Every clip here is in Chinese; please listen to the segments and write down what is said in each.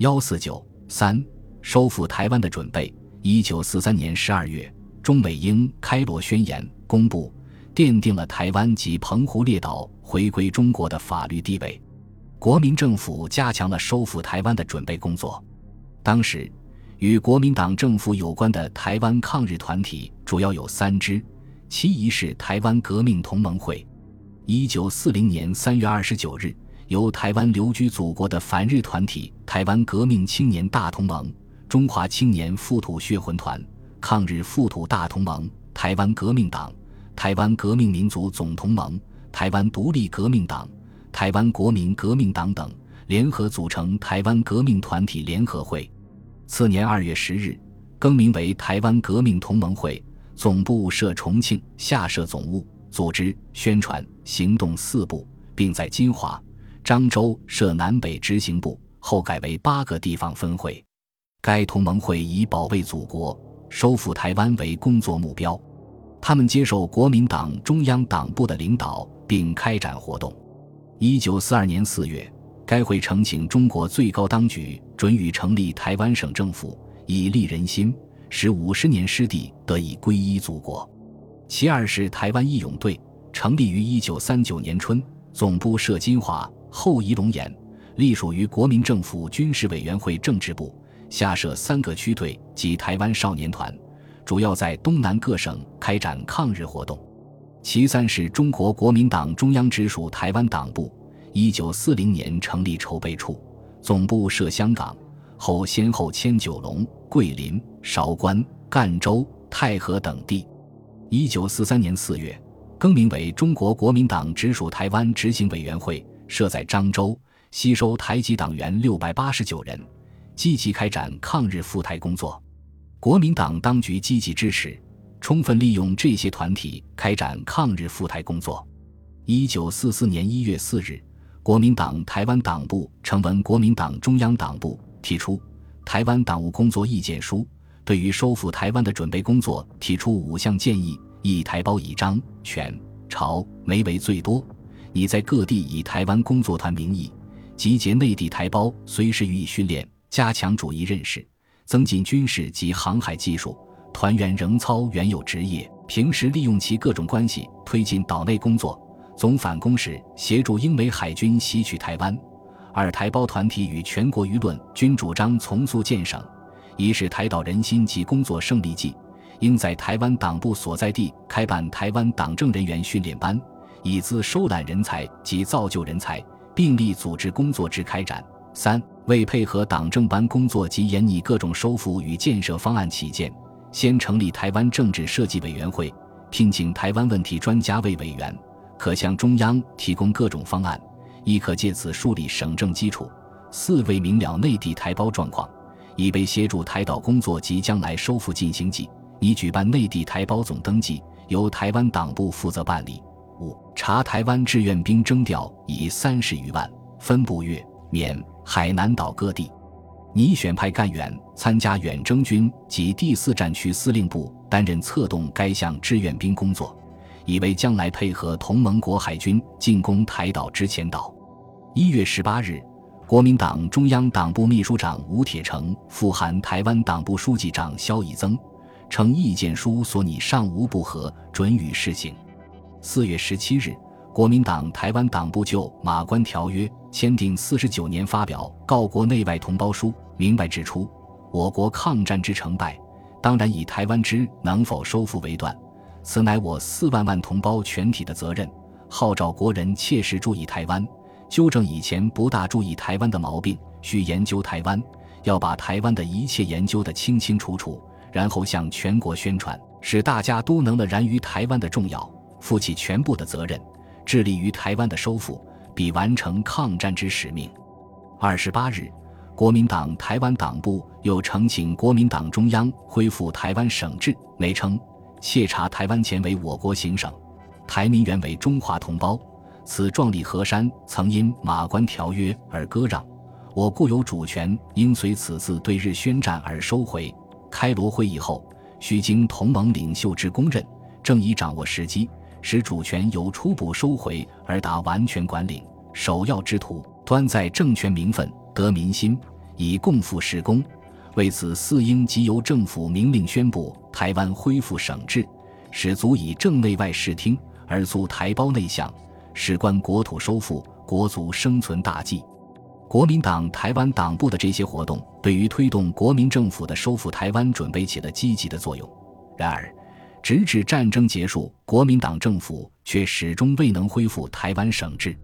幺四九三收复台湾的准备。一九四三年十二月，中美英开罗宣言公布，奠定了台湾及澎湖列岛回归中国的法律地位。国民政府加强了收复台湾的准备工作。当时，与国民党政府有关的台湾抗日团体主要有三支，其一是台湾革命同盟会。一九四零年三月二十九日。由台湾留居祖国的反日团体台湾革命青年大同盟、中华青年复土血魂团、抗日复土大同盟、台湾革命党、台湾革命民族总同盟、台湾独立革命党、台湾国民革命党等联合组成台湾革命团体联合会。次年二月十日，更名为台湾革命同盟会，总部设重庆，下设总务、组织、宣传、行动四部，并在金华。漳州设南北执行部，后改为八个地方分会。该同盟会以保卫祖国、收复台湾为工作目标。他们接受国民党中央党部的领导，并开展活动。一九四二年四月，该会呈请中国最高当局准予成立台湾省政府，以利人心，使五十年失地得以归依祖国。其二是台湾义勇队，成立于一九三九年春，总部设金华。后移龙岩，隶属于国民政府军事委员会政治部，下设三个区队及台湾少年团，主要在东南各省开展抗日活动。其三是中国国民党中央直属台湾党部，一九四零年成立筹备处，总部设香港，后先后迁九龙、桂林、韶关、赣州、太和等地。一九四三年四月，更名为中国国民党直属台湾执行委员会。设在漳州，吸收台籍党员六百八十九人，积极开展抗日赴台工作。国民党当局积极支持，充分利用这些团体开展抗日赴台工作。一九四四年一月四日，国民党台湾党部呈文国民党中央党部，提出《台湾党务工作意见书》，对于收复台湾的准备工作提出五项建议：一、台胞以张、全、朝、梅为最多。你在各地以台湾工作团名义集结内地台胞，随时予以训练，加强主义认识，增进军事及航海技术。团员仍操原有职业，平时利用其各种关系推进岛内工作。总反攻时，协助英美海军袭取台湾。二台胞团体与全国舆论均主张从速建省，以使台岛人心及工作胜利计，应在台湾党部所在地开办台湾党政人员训练班。以资收揽人才及造就人才，并力组织工作之开展。三、为配合党政班工作及研拟各种收复与建设方案起见，先成立台湾政治设计委员会，聘请台湾问题专家为委员，可向中央提供各种方案，亦可借此树立省政基础。四、为明了内地台胞状况，以备协助台岛工作及将来收复进行计，拟举办内地台胞总登记，由台湾党部负责办理。五查台湾志愿兵征调已三十余万，分布粤、缅、海南岛各地，拟选派干员参加远征军及第四战区司令部担任策动该项志愿兵工作，以为将来配合同盟国海军进攻台岛之前导。一月十八日，国民党中央党部秘书长吴铁城复函台湾党部书记长萧以增，称意见书所拟尚无不合，准予施行。四月十七日，国民党台湾党部就《马关条约》签订四十九年发表告国内外同胞书，明白指出，我国抗战之成败，当然以台湾之能否收复为断，此乃我四万万同胞全体的责任。号召国人切实注意台湾，纠正以前不大注意台湾的毛病，需研究台湾，要把台湾的一切研究的清清楚楚，然后向全国宣传，使大家都能了然于台湾的重要。负起全部的责任，致力于台湾的收复，比完成抗战之使命。二十八日，国民党台湾党部又呈请国民党中央恢复台湾省制，内称窃查台湾前为我国行省，台民原为中华同胞。此壮丽河山曾因马关条约而割让，我固有主权，应随此次对日宣战而收回。开罗会议后，需经同盟领袖之公认，正已掌握时机。使主权由初步收回而达完全管理，首要之途，端在政权名分得民心，以共赴施工。为此，四应即由政府明令宣布台湾恢复省制，使足以正内外视听，而促台胞内向，事关国土收复、国族生存大计。国民党台湾党部的这些活动，对于推动国民政府的收复台湾准备起了积极的作用。然而，直至战争结束，国民党政府却始终未能恢复台湾省制。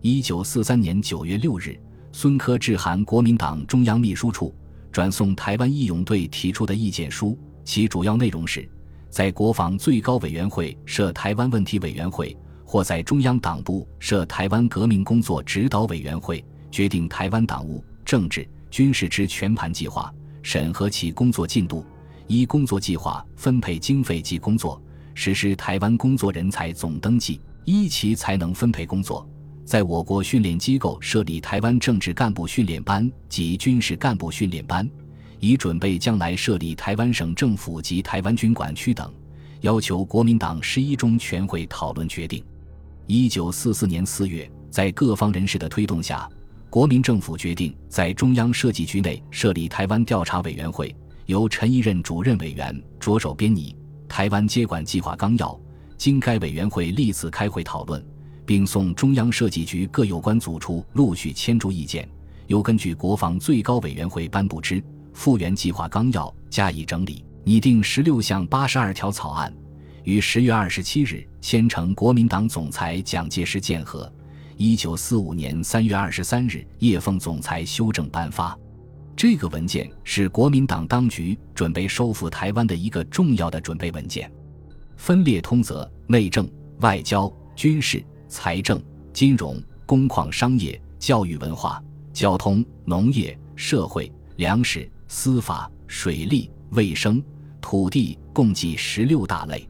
一九四三年九月六日，孙科致函国民党中央秘书处。转送台湾义勇队提出的意见书，其主要内容是：在国防最高委员会设台湾问题委员会，或在中央党部设台湾革命工作指导委员会，决定台湾党务、政治、军事之全盘计划，审核其工作进度，依工作计划分配经费及工作，实施台湾工作人才总登记，依其才能分配工作。在我国训练机构设立台湾政治干部训练班及军事干部训练班，以准备将来设立台湾省政府及台湾军管区等，要求国民党十一中全会讨论决定。一九四四年四月，在各方人士的推动下，国民政府决定在中央设计局内设立台湾调查委员会，由陈一任主任委员着手编拟台湾接管计划纲要，经该委员会历次开会讨论。并送中央设计局各有关组处陆续签注意见，又根据国防最高委员会颁布之复原计划纲要加以整理，拟定十六项八十二条草案，于十月二十七日签呈国民党总裁蒋介石建核。一九四五年三月二十三日，叶奉总裁修正颁发。这个文件是国民党当局准备收复台湾的一个重要的准备文件，分裂通则：内政、外交、军事。财政、金融、工矿、商业、教育、文化、交通、农业、社会、粮食、司法、水利、卫生、土地，共计十六大类。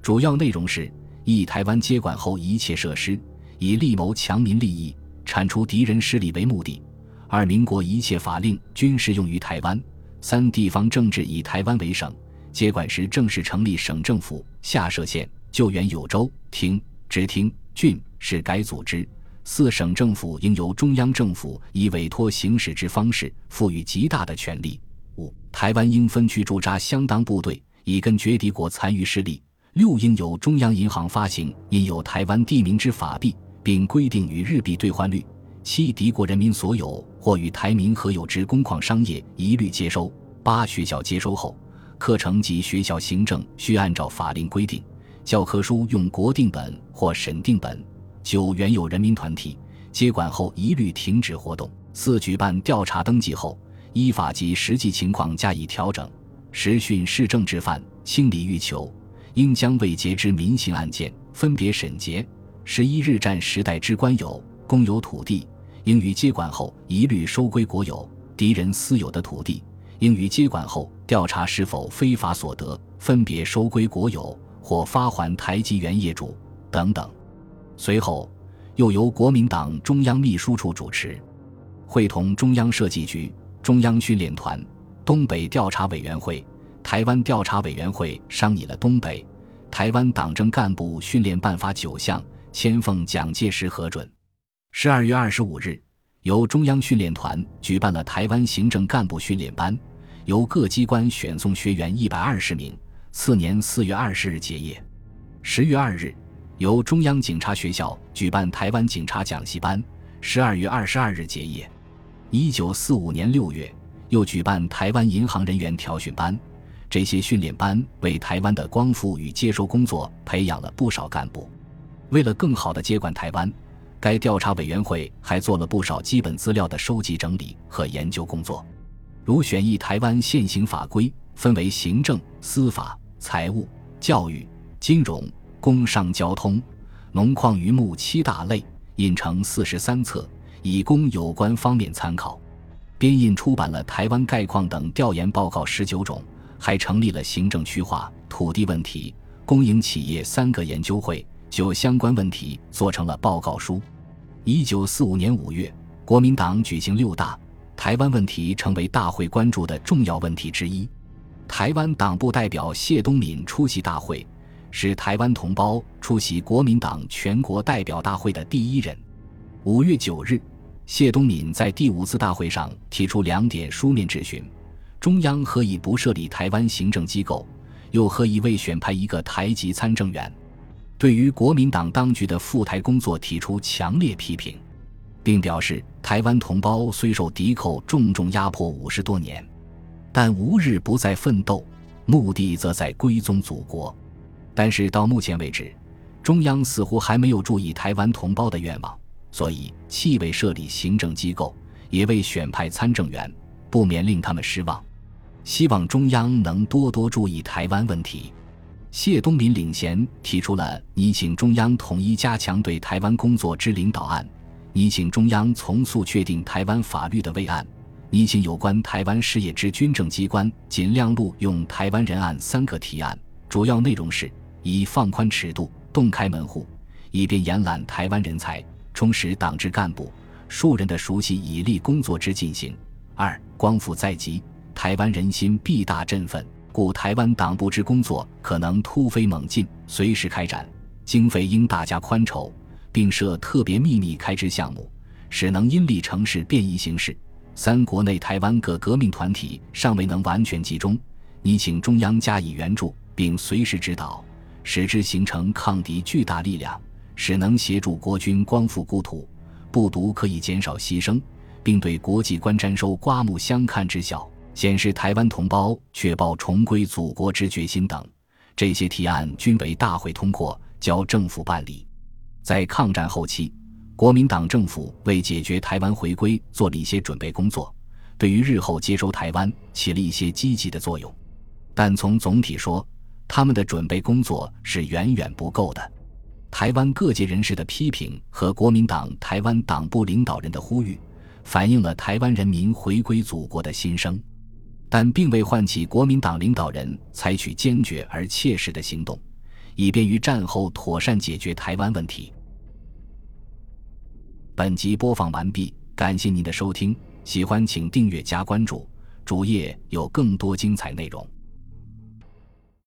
主要内容是：一、台湾接管后一切设施，以力谋强民利益、铲除敌人势力为目的；二、民国一切法令、均适用于台湾；三、地方政治以台湾为省，接管时正式成立省政府，下设县，救援有州、厅、直厅。郡是改组织，四省政府应由中央政府以委托行使之方式赋予极大的权力。五、台湾应分区驻扎相当部队，以根绝敌国残余势力。六、应由中央银行发行印有台湾地名之法币，并规定与日币兑换率。七、敌国人民所有或与台民合有之工矿商业，一律接收。八、学校接收后，课程及学校行政需按照法令规定。教科书用国定本或审定本。九原有人民团体接管后一律停止活动。四举办调查登记后，依法及实际情况加以调整。十训市政治犯，清理欲求，应将未结之民刑案件分别审结。十一日战时代之官有公有土地，应于接管后一律收归国有；敌人私有的土地，应于接管后调查是否非法所得，分别收归国有。或发还台籍原业主等等。随后，又由国民党中央秘书处主持，会同中央设计局、中央训练团、东北调查委员会、台湾调查委员会商议了东北、台湾党政干部训练办法九项，签奉蒋介石核准。十二月二十五日，由中央训练团举办了台湾行政干部训练班，由各机关选送学员一百二十名。次年四月二十日结业。十月二日，由中央警察学校举办台湾警察讲习班，十二月二十二日结业。一九四五年六月，又举办台湾银行人员调训班。这些训练班为台湾的光复与接收工作培养了不少干部。为了更好地接管台湾，该调查委员会还做了不少基本资料的收集整理和研究工作，如选议台湾现行法规，分为行政、司法。财务、教育、金融、工商、交通、农矿、渔牧七大类，印成四十三册，以供有关方面参考。编印出版了台湾概况等调研报告十九种，还成立了行政区划、土地问题、公营企业三个研究会，就相关问题做成了报告书。一九四五年五月，国民党举行六大，台湾问题成为大会关注的重要问题之一。台湾党部代表谢东闵出席大会，是台湾同胞出席国民党全国代表大会的第一人。五月九日，谢东闵在第五次大会上提出两点书面质询：中央何以不设立台湾行政机构，又何以未选派一个台籍参政员？对于国民党当局的赴台工作提出强烈批评，并表示台湾同胞虽受敌寇重重压迫五十多年，但无日不在奋斗，目的则在归宗祖国。但是到目前为止，中央似乎还没有注意台湾同胞的愿望。所以，既未设立行政机构，也未选派参政员，不免令他们失望。希望中央能多多注意台湾问题。谢东林领衔提出了拟请中央统一加强对台湾工作之领导案，拟请中央从速确定台湾法律的慰案，拟请有关台湾事业之军政机关尽量录用台湾人案三个提案。主要内容是：一、放宽尺度，洞开门户，以便延揽台湾人才。充实党支干部数人的熟悉以利工作之进行。二光复在即，台湾人心必大振奋，故台湾党部之工作可能突飞猛进，随时开展，经费应大加宽筹，并设特别秘密开支项目，使能因利成事，便宜行事。三国内台湾各革命团体尚未能完全集中，拟请中央加以援助，并随时指导，使之形成抗敌巨大力量。使能协助国军光复故土，不独可以减少牺牲，并对国际观瞻收刮目相看之效，显示台湾同胞确保重归祖国之决心等，这些提案均为大会通过，交政府办理。在抗战后期，国民党政府为解决台湾回归做了一些准备工作，对于日后接收台湾起了一些积极的作用，但从总体说，他们的准备工作是远远不够的。台湾各界人士的批评和国民党台湾党部领导人的呼吁，反映了台湾人民回归祖国的心声，但并未唤起国民党领导人采取坚决而切实的行动，以便于战后妥善解决台湾问题。本集播放完毕，感谢您的收听，喜欢请订阅加关注，主页有更多精彩内容。